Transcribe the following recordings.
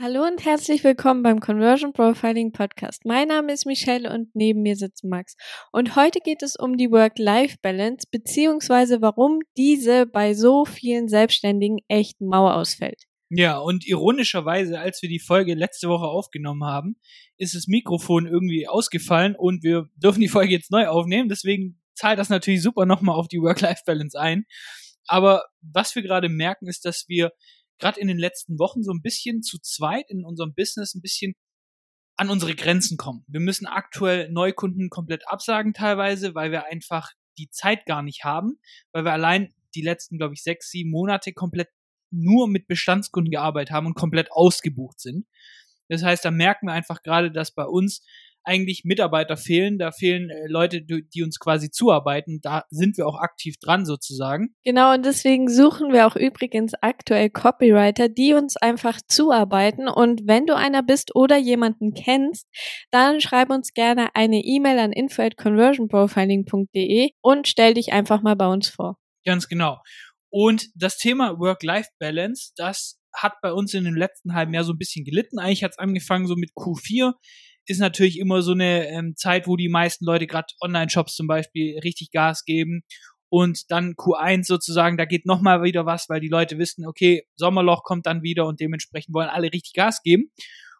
Hallo und herzlich willkommen beim Conversion Profiling Podcast. Mein Name ist Michelle und neben mir sitzt Max. Und heute geht es um die Work-Life-Balance beziehungsweise warum diese bei so vielen Selbstständigen echt Mauer ausfällt. Ja, und ironischerweise, als wir die Folge letzte Woche aufgenommen haben, ist das Mikrofon irgendwie ausgefallen und wir dürfen die Folge jetzt neu aufnehmen. Deswegen zahlt das natürlich super nochmal auf die Work-Life-Balance ein. Aber was wir gerade merken, ist, dass wir gerade in den letzten Wochen so ein bisschen zu zweit in unserem Business ein bisschen an unsere Grenzen kommen. Wir müssen aktuell Neukunden komplett absagen teilweise, weil wir einfach die Zeit gar nicht haben, weil wir allein die letzten, glaube ich, sechs, sieben Monate komplett nur mit Bestandskunden gearbeitet haben und komplett ausgebucht sind. Das heißt, da merken wir einfach gerade, dass bei uns eigentlich Mitarbeiter fehlen, da fehlen äh, Leute, die uns quasi zuarbeiten. Da sind wir auch aktiv dran sozusagen. Genau, und deswegen suchen wir auch übrigens aktuell Copywriter, die uns einfach zuarbeiten. Und wenn du einer bist oder jemanden kennst, dann schreib uns gerne eine E-Mail an info at conversionprofiling.de und stell dich einfach mal bei uns vor. Ganz genau. Und das Thema Work-Life-Balance, das hat bei uns in dem letzten halben Jahr so ein bisschen gelitten. Eigentlich hat es angefangen so mit Q4 ist natürlich immer so eine ähm, Zeit, wo die meisten Leute gerade Online-Shops zum Beispiel richtig Gas geben. Und dann Q1 sozusagen, da geht nochmal wieder was, weil die Leute wissen, okay, Sommerloch kommt dann wieder und dementsprechend wollen alle richtig Gas geben.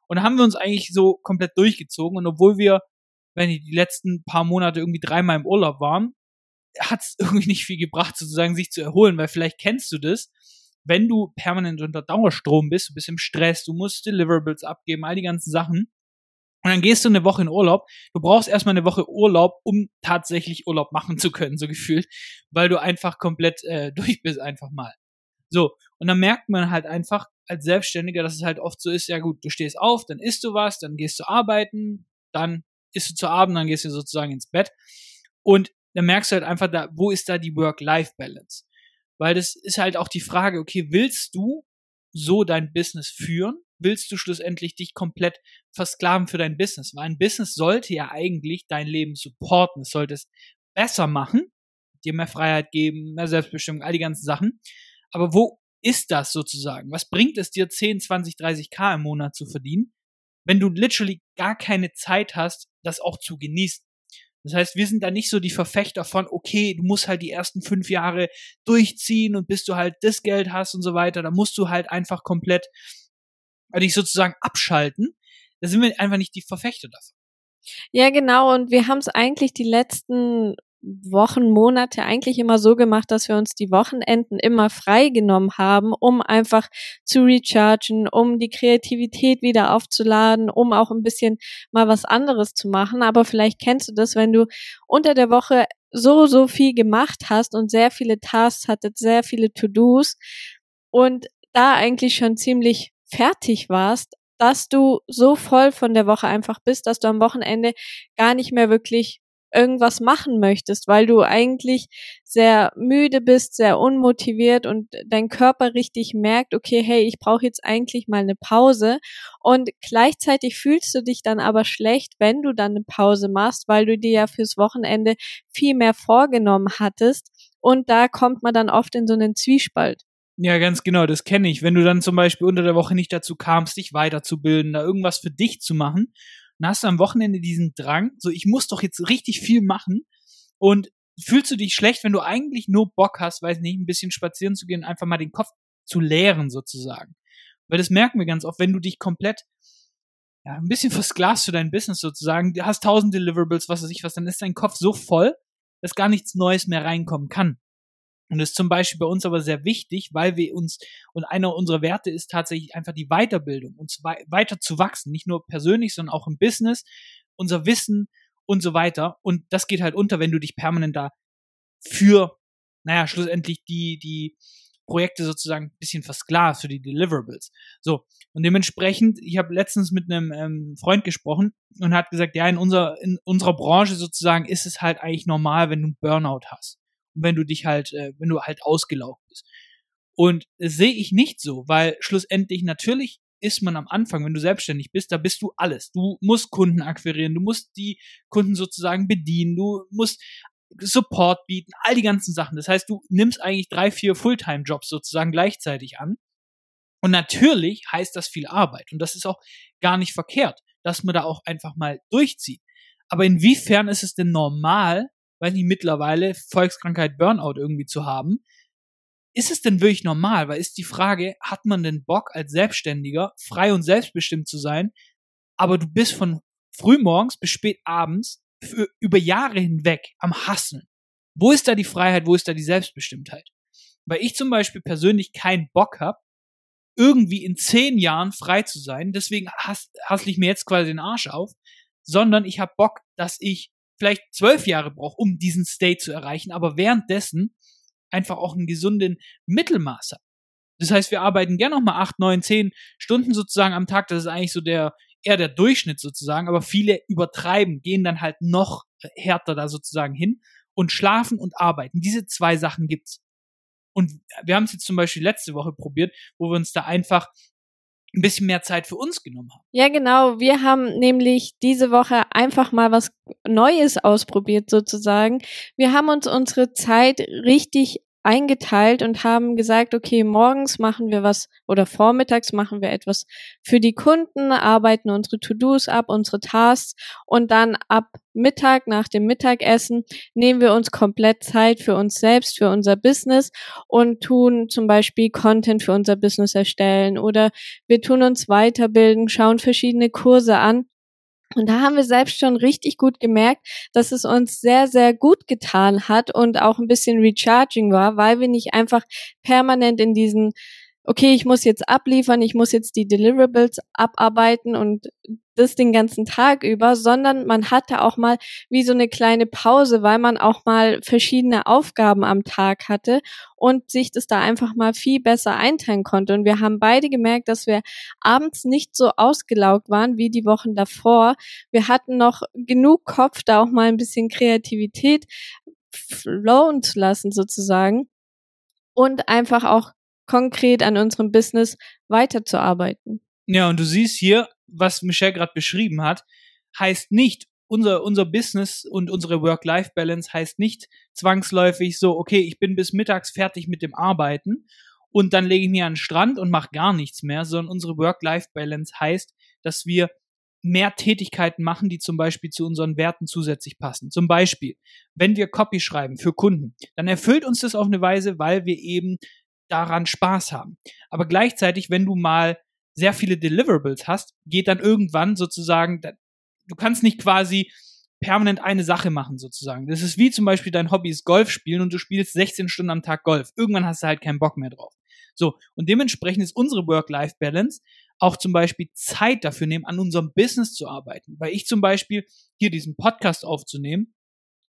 Und da haben wir uns eigentlich so komplett durchgezogen. Und obwohl wir, wenn die letzten paar Monate irgendwie dreimal im Urlaub waren, hat es irgendwie nicht viel gebracht, sozusagen sich zu erholen, weil vielleicht kennst du das, wenn du permanent unter Dauerstrom bist, du bist im Stress, du musst Deliverables abgeben, all die ganzen Sachen, und dann gehst du eine Woche in Urlaub. Du brauchst erstmal eine Woche Urlaub, um tatsächlich Urlaub machen zu können, so gefühlt, weil du einfach komplett äh, durch bist, einfach mal. So, und dann merkt man halt einfach als Selbstständiger, dass es halt oft so ist, ja gut, du stehst auf, dann isst du was, dann gehst du arbeiten, dann isst du zu Abend, dann gehst du sozusagen ins Bett. Und dann merkst du halt einfach da, wo ist da die Work-Life-Balance? Weil das ist halt auch die Frage, okay, willst du so dein Business führen? Willst du schlussendlich dich komplett versklaven für dein Business? Weil ein Business sollte ja eigentlich dein Leben supporten. Es sollte es besser machen, dir mehr Freiheit geben, mehr Selbstbestimmung, all die ganzen Sachen. Aber wo ist das sozusagen? Was bringt es dir 10, 20, 30 K im Monat zu verdienen, wenn du literally gar keine Zeit hast, das auch zu genießen? Das heißt, wir sind da nicht so die Verfechter von, okay, du musst halt die ersten fünf Jahre durchziehen und bis du halt das Geld hast und so weiter, da musst du halt einfach komplett dich sozusagen abschalten, da sind wir einfach nicht die Verfechter davon. Ja, genau. Und wir haben es eigentlich die letzten Wochen, Monate eigentlich immer so gemacht, dass wir uns die Wochenenden immer freigenommen haben, um einfach zu rechargen, um die Kreativität wieder aufzuladen, um auch ein bisschen mal was anderes zu machen. Aber vielleicht kennst du das, wenn du unter der Woche so, so viel gemacht hast und sehr viele Tasks hattet, sehr viele To-Dos und da eigentlich schon ziemlich fertig warst, dass du so voll von der Woche einfach bist, dass du am Wochenende gar nicht mehr wirklich irgendwas machen möchtest, weil du eigentlich sehr müde bist, sehr unmotiviert und dein Körper richtig merkt, okay, hey, ich brauche jetzt eigentlich mal eine Pause und gleichzeitig fühlst du dich dann aber schlecht, wenn du dann eine Pause machst, weil du dir ja fürs Wochenende viel mehr vorgenommen hattest und da kommt man dann oft in so einen Zwiespalt. Ja, ganz genau, das kenne ich. Wenn du dann zum Beispiel unter der Woche nicht dazu kamst, dich weiterzubilden, da irgendwas für dich zu machen, dann hast du am Wochenende diesen Drang, so ich muss doch jetzt richtig viel machen und fühlst du dich schlecht, wenn du eigentlich nur Bock hast, weiß nicht, ein bisschen spazieren zu gehen, einfach mal den Kopf zu leeren sozusagen. Weil das merken wir ganz oft, wenn du dich komplett ja, ein bisschen versklavst für dein Business sozusagen, du hast tausend Deliverables, was weiß ich was, dann ist dein Kopf so voll, dass gar nichts Neues mehr reinkommen kann. Und das ist zum Beispiel bei uns aber sehr wichtig, weil wir uns, und einer unserer Werte ist tatsächlich einfach die Weiterbildung, uns wei weiter zu wachsen, nicht nur persönlich, sondern auch im Business, unser Wissen und so weiter. Und das geht halt unter, wenn du dich permanent da für, naja, schlussendlich die, die Projekte sozusagen ein bisschen versklavt für die Deliverables. So, und dementsprechend, ich habe letztens mit einem ähm, Freund gesprochen und hat gesagt, ja, in unserer, in unserer Branche sozusagen ist es halt eigentlich normal, wenn du einen Burnout hast wenn du dich halt, äh, wenn du halt ausgelaugt bist. Und das sehe ich nicht so, weil schlussendlich natürlich ist man am Anfang, wenn du selbstständig bist, da bist du alles. Du musst Kunden akquirieren, du musst die Kunden sozusagen bedienen, du musst Support bieten, all die ganzen Sachen. Das heißt, du nimmst eigentlich drei, vier Fulltime-Jobs sozusagen gleichzeitig an. Und natürlich heißt das viel Arbeit. Und das ist auch gar nicht verkehrt, dass man da auch einfach mal durchzieht. Aber inwiefern ist es denn normal, weil nicht mittlerweile Volkskrankheit Burnout irgendwie zu haben? Ist es denn wirklich normal? Weil ist die Frage, hat man denn Bock als Selbstständiger frei und selbstbestimmt zu sein, aber du bist von frühmorgens bis spät abends für, über Jahre hinweg am Hasseln. Wo ist da die Freiheit, wo ist da die Selbstbestimmtheit? Weil ich zum Beispiel persönlich keinen Bock habe, irgendwie in zehn Jahren frei zu sein, deswegen hassle ich mir jetzt quasi den Arsch auf, sondern ich habe Bock, dass ich vielleicht zwölf Jahre brauche, um diesen State zu erreichen, aber währenddessen einfach auch einen gesunden Mittelmaß habe. Das heißt, wir arbeiten gerne noch mal acht, neun, zehn Stunden sozusagen am Tag. Das ist eigentlich so der eher der Durchschnitt sozusagen, aber viele übertreiben, gehen dann halt noch härter da sozusagen hin und schlafen und arbeiten. Diese zwei Sachen gibt's. Und wir haben es jetzt zum Beispiel letzte Woche probiert, wo wir uns da einfach ein bisschen mehr Zeit für uns genommen haben. Ja, genau. Wir haben nämlich diese Woche einfach mal was Neues ausprobiert sozusagen. Wir haben uns unsere Zeit richtig eingeteilt und haben gesagt, okay, morgens machen wir was oder vormittags machen wir etwas für die Kunden, arbeiten unsere To-Dos ab, unsere Tasks und dann ab Mittag, nach dem Mittagessen, nehmen wir uns komplett Zeit für uns selbst, für unser Business und tun zum Beispiel Content für unser Business erstellen oder wir tun uns weiterbilden, schauen verschiedene Kurse an. Und da haben wir selbst schon richtig gut gemerkt, dass es uns sehr, sehr gut getan hat und auch ein bisschen recharging war, weil wir nicht einfach permanent in diesen okay, ich muss jetzt abliefern, ich muss jetzt die Deliverables abarbeiten und das den ganzen Tag über, sondern man hatte auch mal wie so eine kleine Pause, weil man auch mal verschiedene Aufgaben am Tag hatte und sich das da einfach mal viel besser einteilen konnte. Und wir haben beide gemerkt, dass wir abends nicht so ausgelaugt waren wie die Wochen davor. Wir hatten noch genug Kopf, da auch mal ein bisschen Kreativität flowen zu lassen sozusagen und einfach auch konkret an unserem Business weiterzuarbeiten. Ja, und du siehst hier, was Michelle gerade beschrieben hat, heißt nicht, unser, unser Business und unsere Work-Life-Balance heißt nicht zwangsläufig so, okay, ich bin bis mittags fertig mit dem Arbeiten und dann lege ich mir an den Strand und mache gar nichts mehr, sondern unsere Work-Life-Balance heißt, dass wir mehr Tätigkeiten machen, die zum Beispiel zu unseren Werten zusätzlich passen. Zum Beispiel, wenn wir Copy schreiben für Kunden, dann erfüllt uns das auf eine Weise, weil wir eben daran Spaß haben. Aber gleichzeitig, wenn du mal sehr viele Deliverables hast, geht dann irgendwann sozusagen, du kannst nicht quasi permanent eine Sache machen sozusagen. Das ist wie zum Beispiel dein Hobby ist Golf spielen und du spielst 16 Stunden am Tag Golf. Irgendwann hast du halt keinen Bock mehr drauf. So, und dementsprechend ist unsere Work-Life-Balance auch zum Beispiel Zeit dafür nehmen, an unserem Business zu arbeiten. Weil ich zum Beispiel hier diesen Podcast aufzunehmen,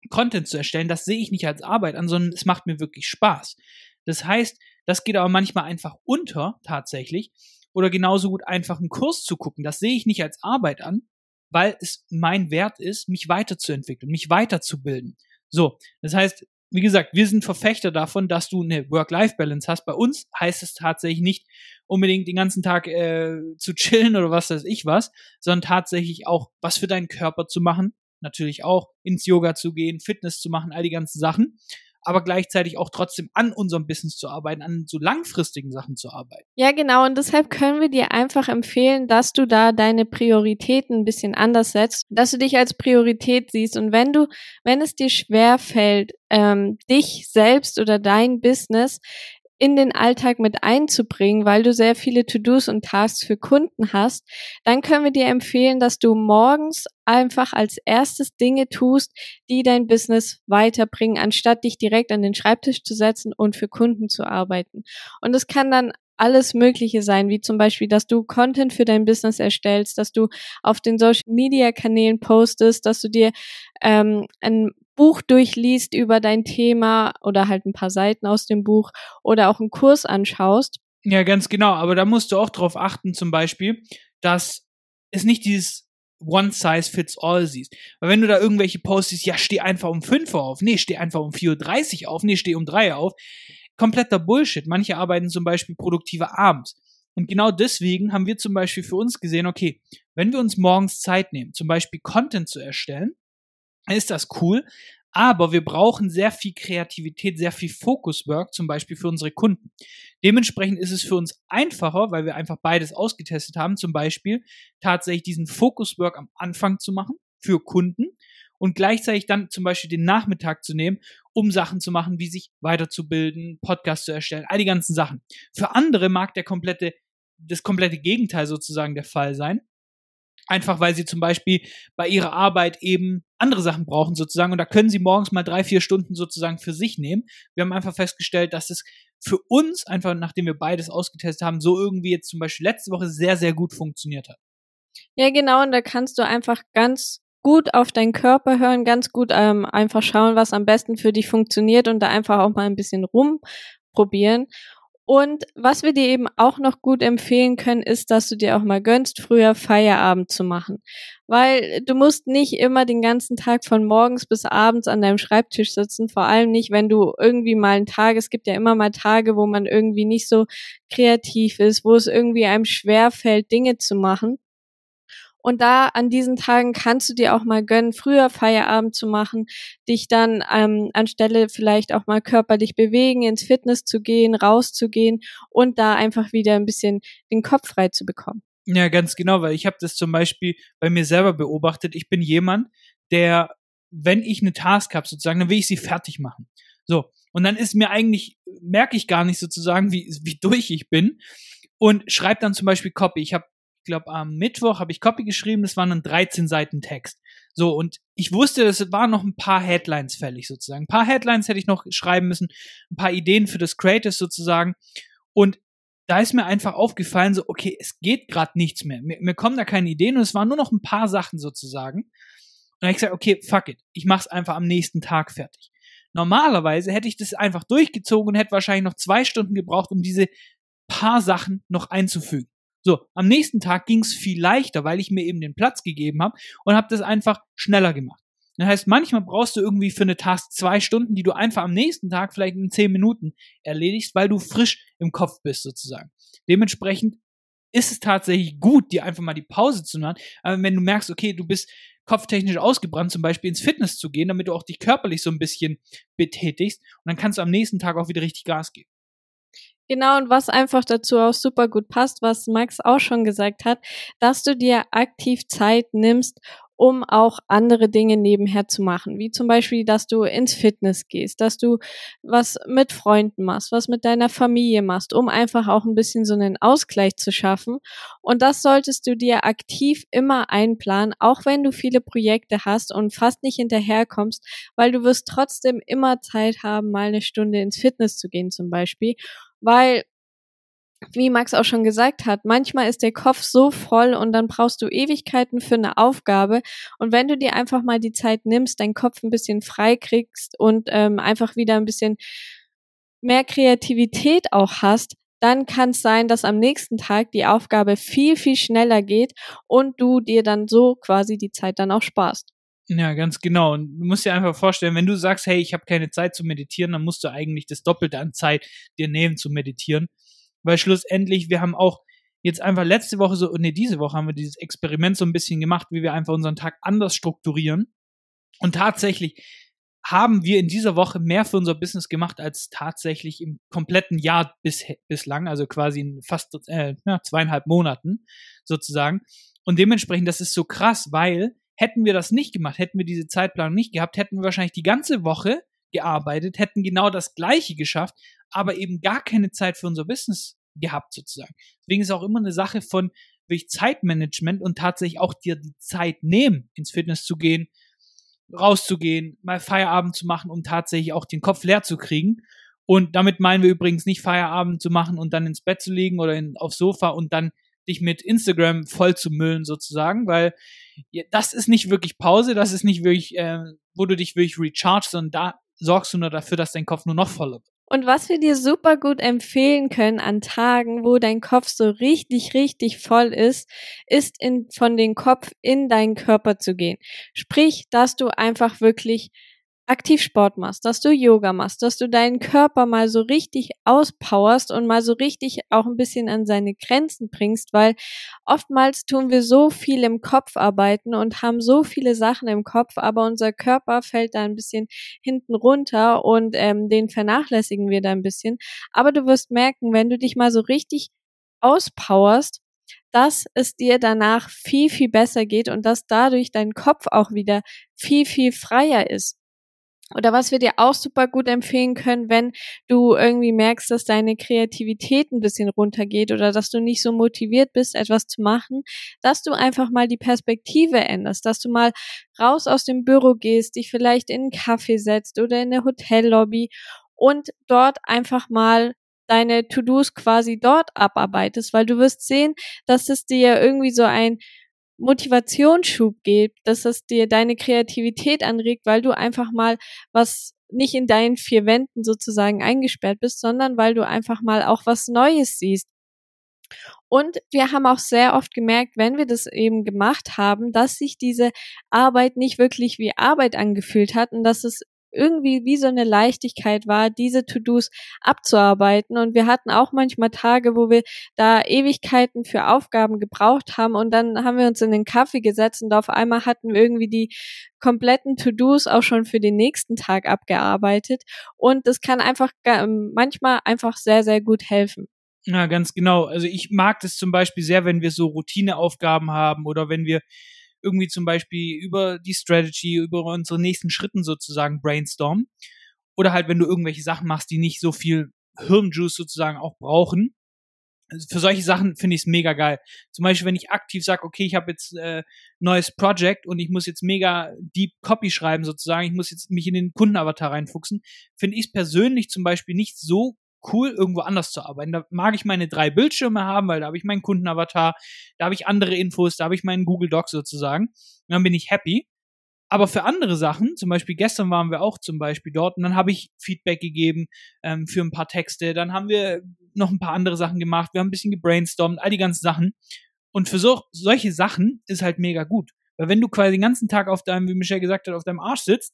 Content zu erstellen, das sehe ich nicht als Arbeit an, sondern es macht mir wirklich Spaß. Das heißt, das geht aber manchmal einfach unter, tatsächlich. Oder genauso gut einfach einen Kurs zu gucken. Das sehe ich nicht als Arbeit an, weil es mein Wert ist, mich weiterzuentwickeln, mich weiterzubilden. So, das heißt, wie gesagt, wir sind Verfechter davon, dass du eine Work-Life-Balance hast. Bei uns heißt es tatsächlich nicht unbedingt den ganzen Tag äh, zu chillen oder was weiß ich was, sondern tatsächlich auch was für deinen Körper zu machen. Natürlich auch ins Yoga zu gehen, Fitness zu machen, all die ganzen Sachen aber gleichzeitig auch trotzdem an unserem Business zu arbeiten, an so langfristigen Sachen zu arbeiten. Ja, genau. Und deshalb können wir dir einfach empfehlen, dass du da deine Prioritäten ein bisschen anders setzt, dass du dich als Priorität siehst. Und wenn du, wenn es dir schwer fällt, ähm, dich selbst oder dein Business in den Alltag mit einzubringen, weil du sehr viele To-Dos und Tasks für Kunden hast, dann können wir dir empfehlen, dass du morgens einfach als erstes Dinge tust, die dein Business weiterbringen, anstatt dich direkt an den Schreibtisch zu setzen und für Kunden zu arbeiten. Und es kann dann alles Mögliche sein, wie zum Beispiel, dass du Content für dein Business erstellst, dass du auf den Social Media Kanälen postest, dass du dir ähm, ein Buch durchliest über dein Thema oder halt ein paar Seiten aus dem Buch oder auch einen Kurs anschaust. Ja, ganz genau. Aber da musst du auch darauf achten, zum Beispiel, dass es nicht dieses One Size Fits All siehst. Weil wenn du da irgendwelche Posts siehst, ja, steh einfach um 5 Uhr auf, nee, steh einfach um 4.30 Uhr auf, nee, steh um 3 Uhr auf. Kompletter Bullshit. Manche arbeiten zum Beispiel produktiver abends. Und genau deswegen haben wir zum Beispiel für uns gesehen, okay, wenn wir uns morgens Zeit nehmen, zum Beispiel Content zu erstellen, ist das cool. Aber wir brauchen sehr viel Kreativität, sehr viel Focus-Work, zum Beispiel für unsere Kunden. Dementsprechend ist es für uns einfacher, weil wir einfach beides ausgetestet haben, zum Beispiel tatsächlich diesen Focus-Work am Anfang zu machen für Kunden und gleichzeitig dann zum Beispiel den Nachmittag zu nehmen, um Sachen zu machen, wie sich weiterzubilden, Podcast zu erstellen, all die ganzen Sachen. Für andere mag der komplette, das komplette Gegenteil sozusagen der Fall sein. Einfach weil sie zum Beispiel bei ihrer Arbeit eben andere Sachen brauchen sozusagen und da können sie morgens mal drei, vier Stunden sozusagen für sich nehmen. Wir haben einfach festgestellt, dass es für uns einfach, nachdem wir beides ausgetestet haben, so irgendwie jetzt zum Beispiel letzte Woche sehr, sehr gut funktioniert hat. Ja, genau, und da kannst du einfach ganz gut auf deinen Körper hören, ganz gut ähm, einfach schauen, was am besten für dich funktioniert und da einfach auch mal ein bisschen rumprobieren. Und was wir dir eben auch noch gut empfehlen können, ist, dass du dir auch mal gönnst, früher Feierabend zu machen. Weil du musst nicht immer den ganzen Tag von morgens bis abends an deinem Schreibtisch sitzen, vor allem nicht, wenn du irgendwie mal einen Tag, es gibt ja immer mal Tage, wo man irgendwie nicht so kreativ ist, wo es irgendwie einem schwer fällt, Dinge zu machen. Und da an diesen Tagen kannst du dir auch mal gönnen, früher Feierabend zu machen, dich dann ähm, anstelle vielleicht auch mal körperlich bewegen, ins Fitness zu gehen, rauszugehen und da einfach wieder ein bisschen den Kopf frei zu bekommen. Ja, ganz genau, weil ich habe das zum Beispiel bei mir selber beobachtet. Ich bin jemand, der, wenn ich eine Task habe, sozusagen, dann will ich sie fertig machen. So. Und dann ist mir eigentlich, merke ich gar nicht sozusagen, wie, wie durch ich bin und schreibe dann zum Beispiel Copy. Ich habe glaube, am Mittwoch habe ich Copy geschrieben, das waren dann 13 Seiten Text. So, und ich wusste, es waren noch ein paar Headlines fällig sozusagen. Ein paar Headlines hätte ich noch schreiben müssen, ein paar Ideen für das Creative sozusagen. Und da ist mir einfach aufgefallen, so, okay, es geht gerade nichts mehr. Mir, mir kommen da keine Ideen und es waren nur noch ein paar Sachen sozusagen. Und dann habe ich gesagt, okay, fuck it. Ich mach's einfach am nächsten Tag fertig. Normalerweise hätte ich das einfach durchgezogen und hätte wahrscheinlich noch zwei Stunden gebraucht, um diese paar Sachen noch einzufügen. So, am nächsten Tag ging es viel leichter, weil ich mir eben den Platz gegeben habe und habe das einfach schneller gemacht. Das heißt, manchmal brauchst du irgendwie für eine Task zwei Stunden, die du einfach am nächsten Tag vielleicht in zehn Minuten erledigst, weil du frisch im Kopf bist sozusagen. Dementsprechend ist es tatsächlich gut, dir einfach mal die Pause zu machen. Aber wenn du merkst, okay, du bist kopftechnisch ausgebrannt, zum Beispiel ins Fitness zu gehen, damit du auch dich körperlich so ein bisschen betätigst und dann kannst du am nächsten Tag auch wieder richtig Gas geben. Genau, und was einfach dazu auch super gut passt, was Max auch schon gesagt hat, dass du dir aktiv Zeit nimmst, um auch andere Dinge nebenher zu machen, wie zum Beispiel, dass du ins Fitness gehst, dass du was mit Freunden machst, was mit deiner Familie machst, um einfach auch ein bisschen so einen Ausgleich zu schaffen. Und das solltest du dir aktiv immer einplanen, auch wenn du viele Projekte hast und fast nicht hinterherkommst, weil du wirst trotzdem immer Zeit haben, mal eine Stunde ins Fitness zu gehen zum Beispiel weil wie Max auch schon gesagt hat, manchmal ist der Kopf so voll und dann brauchst du Ewigkeiten für eine Aufgabe. Und wenn du dir einfach mal die Zeit nimmst, deinen Kopf ein bisschen frei kriegst und ähm, einfach wieder ein bisschen mehr Kreativität auch hast, dann kann es sein, dass am nächsten Tag die Aufgabe viel, viel schneller geht und du dir dann so quasi die Zeit dann auch sparst. Ja, ganz genau. Und du musst dir einfach vorstellen, wenn du sagst, hey, ich habe keine Zeit zu meditieren, dann musst du eigentlich das Doppelte an Zeit dir nehmen zu meditieren. Weil schlussendlich, wir haben auch jetzt einfach letzte Woche so, nee, diese Woche haben wir dieses Experiment so ein bisschen gemacht, wie wir einfach unseren Tag anders strukturieren. Und tatsächlich haben wir in dieser Woche mehr für unser Business gemacht als tatsächlich im kompletten Jahr bis, bislang, also quasi in fast äh, ja, zweieinhalb Monaten sozusagen. Und dementsprechend, das ist so krass, weil Hätten wir das nicht gemacht, hätten wir diese Zeitplanung nicht gehabt, hätten wir wahrscheinlich die ganze Woche gearbeitet, hätten genau das Gleiche geschafft, aber eben gar keine Zeit für unser Business gehabt sozusagen. Deswegen ist auch immer eine Sache von wirklich Zeitmanagement und tatsächlich auch dir die Zeit nehmen, ins Fitness zu gehen, rauszugehen, mal Feierabend zu machen, um tatsächlich auch den Kopf leer zu kriegen. Und damit meinen wir übrigens nicht Feierabend zu machen und dann ins Bett zu legen oder in, aufs Sofa und dann dich mit Instagram voll zu müllen sozusagen, weil das ist nicht wirklich Pause, das ist nicht wirklich, äh, wo du dich wirklich recharge, sondern da sorgst du nur dafür, dass dein Kopf nur noch voller wird. Und was wir dir super gut empfehlen können an Tagen, wo dein Kopf so richtig, richtig voll ist, ist in, von den Kopf in deinen Körper zu gehen. Sprich, dass du einfach wirklich aktiv Sport machst, dass du Yoga machst, dass du deinen Körper mal so richtig auspowerst und mal so richtig auch ein bisschen an seine Grenzen bringst, weil oftmals tun wir so viel im Kopf arbeiten und haben so viele Sachen im Kopf, aber unser Körper fällt da ein bisschen hinten runter und ähm, den vernachlässigen wir da ein bisschen. Aber du wirst merken, wenn du dich mal so richtig auspowerst, dass es dir danach viel, viel besser geht und dass dadurch dein Kopf auch wieder viel, viel freier ist. Oder was wir dir auch super gut empfehlen können, wenn du irgendwie merkst, dass deine Kreativität ein bisschen runtergeht oder dass du nicht so motiviert bist, etwas zu machen, dass du einfach mal die Perspektive änderst, dass du mal raus aus dem Büro gehst, dich vielleicht in einen Kaffee setzt oder in eine Hotellobby und dort einfach mal deine To-Dos quasi dort abarbeitest, weil du wirst sehen, dass es dir irgendwie so ein Motivationsschub gibt, dass es dir deine Kreativität anregt, weil du einfach mal was nicht in deinen vier Wänden sozusagen eingesperrt bist, sondern weil du einfach mal auch was Neues siehst. Und wir haben auch sehr oft gemerkt, wenn wir das eben gemacht haben, dass sich diese Arbeit nicht wirklich wie Arbeit angefühlt hat und dass es irgendwie wie so eine Leichtigkeit war, diese To-Dos abzuarbeiten. Und wir hatten auch manchmal Tage, wo wir da Ewigkeiten für Aufgaben gebraucht haben und dann haben wir uns in den Kaffee gesetzt und auf einmal hatten wir irgendwie die kompletten To-Dos auch schon für den nächsten Tag abgearbeitet. Und das kann einfach manchmal einfach sehr, sehr gut helfen. Ja, ganz genau. Also ich mag das zum Beispiel sehr, wenn wir so Routineaufgaben haben oder wenn wir irgendwie zum Beispiel über die Strategy, über unsere nächsten Schritten sozusagen brainstormen. Oder halt, wenn du irgendwelche Sachen machst, die nicht so viel Hirnjuice sozusagen auch brauchen. Also für solche Sachen finde ich es mega geil. Zum Beispiel, wenn ich aktiv sage, okay, ich habe jetzt äh, neues Project und ich muss jetzt mega deep Copy schreiben sozusagen, ich muss jetzt mich in den Kundenavatar reinfuchsen, finde ich es persönlich zum Beispiel nicht so cool, irgendwo anders zu arbeiten. Da mag ich meine drei Bildschirme haben, weil da habe ich meinen Kundenavatar, da habe ich andere Infos, da habe ich meinen Google Doc sozusagen. Und dann bin ich happy. Aber für andere Sachen, zum Beispiel gestern waren wir auch zum Beispiel dort und dann habe ich Feedback gegeben ähm, für ein paar Texte. Dann haben wir noch ein paar andere Sachen gemacht. Wir haben ein bisschen gebrainstormt, all die ganzen Sachen. Und für so, solche Sachen ist halt mega gut. Weil wenn du quasi den ganzen Tag auf deinem, wie Michelle gesagt hat, auf deinem Arsch sitzt,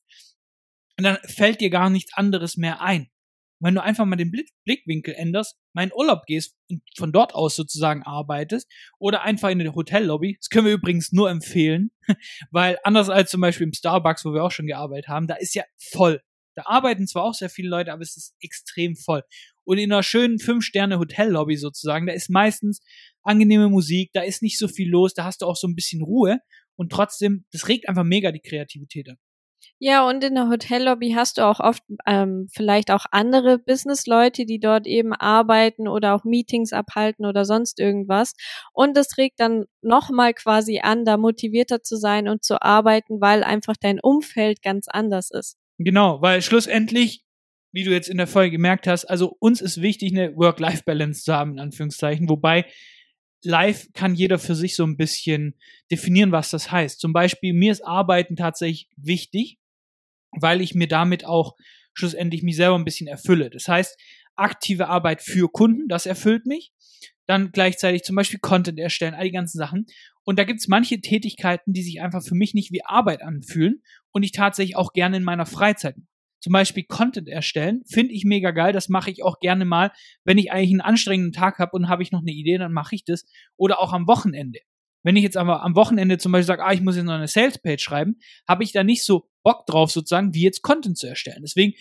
dann fällt dir gar nichts anderes mehr ein wenn du einfach mal den Blickwinkel änderst, mal in Urlaub gehst und von dort aus sozusagen arbeitest oder einfach in eine Hotellobby, das können wir übrigens nur empfehlen, weil anders als zum Beispiel im Starbucks, wo wir auch schon gearbeitet haben, da ist ja voll. Da arbeiten zwar auch sehr viele Leute, aber es ist extrem voll. Und in einer schönen Fünf-Sterne-Hotellobby sozusagen, da ist meistens angenehme Musik, da ist nicht so viel los, da hast du auch so ein bisschen Ruhe und trotzdem, das regt einfach mega die Kreativität an. Ja, und in der Hotellobby hast du auch oft ähm, vielleicht auch andere Businessleute, die dort eben arbeiten oder auch Meetings abhalten oder sonst irgendwas. Und das regt dann nochmal quasi an, da motivierter zu sein und zu arbeiten, weil einfach dein Umfeld ganz anders ist. Genau, weil schlussendlich, wie du jetzt in der Folge gemerkt hast, also uns ist wichtig, eine Work-Life-Balance zu haben, in Anführungszeichen, wobei live kann jeder für sich so ein bisschen definieren, was das heißt. Zum Beispiel, mir ist Arbeiten tatsächlich wichtig, weil ich mir damit auch schlussendlich mich selber ein bisschen erfülle. Das heißt, aktive Arbeit für Kunden, das erfüllt mich. Dann gleichzeitig zum Beispiel Content erstellen, all die ganzen Sachen. Und da gibt es manche Tätigkeiten, die sich einfach für mich nicht wie Arbeit anfühlen und ich tatsächlich auch gerne in meiner Freizeit mache zum Beispiel Content erstellen, finde ich mega geil. Das mache ich auch gerne mal, wenn ich eigentlich einen anstrengenden Tag habe und habe ich noch eine Idee, dann mache ich das. Oder auch am Wochenende. Wenn ich jetzt aber am Wochenende zum Beispiel sage, ah, ich muss jetzt noch eine Salespage schreiben, habe ich da nicht so Bock drauf, sozusagen, wie jetzt Content zu erstellen. Deswegen,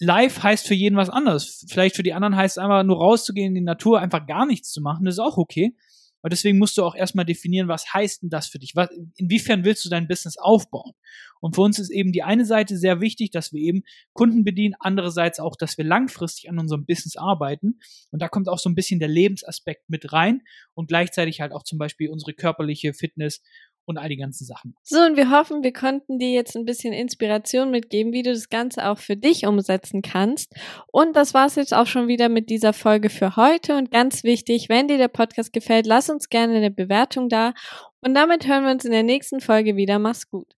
live heißt für jeden was anderes. Vielleicht für die anderen heißt es einfach nur rauszugehen in die Natur, einfach gar nichts zu machen. Das ist auch okay. Aber deswegen musst du auch erstmal definieren, was heißt denn das für dich? Was, inwiefern willst du dein Business aufbauen? Und für uns ist eben die eine Seite sehr wichtig, dass wir eben Kunden bedienen, andererseits auch, dass wir langfristig an unserem Business arbeiten. Und da kommt auch so ein bisschen der Lebensaspekt mit rein und gleichzeitig halt auch zum Beispiel unsere körperliche Fitness und all die ganzen Sachen. So, und wir hoffen, wir konnten dir jetzt ein bisschen Inspiration mitgeben, wie du das Ganze auch für dich umsetzen kannst. Und das war's jetzt auch schon wieder mit dieser Folge für heute. Und ganz wichtig, wenn dir der Podcast gefällt, lass uns gerne eine Bewertung da. Und damit hören wir uns in der nächsten Folge wieder. Mach's gut.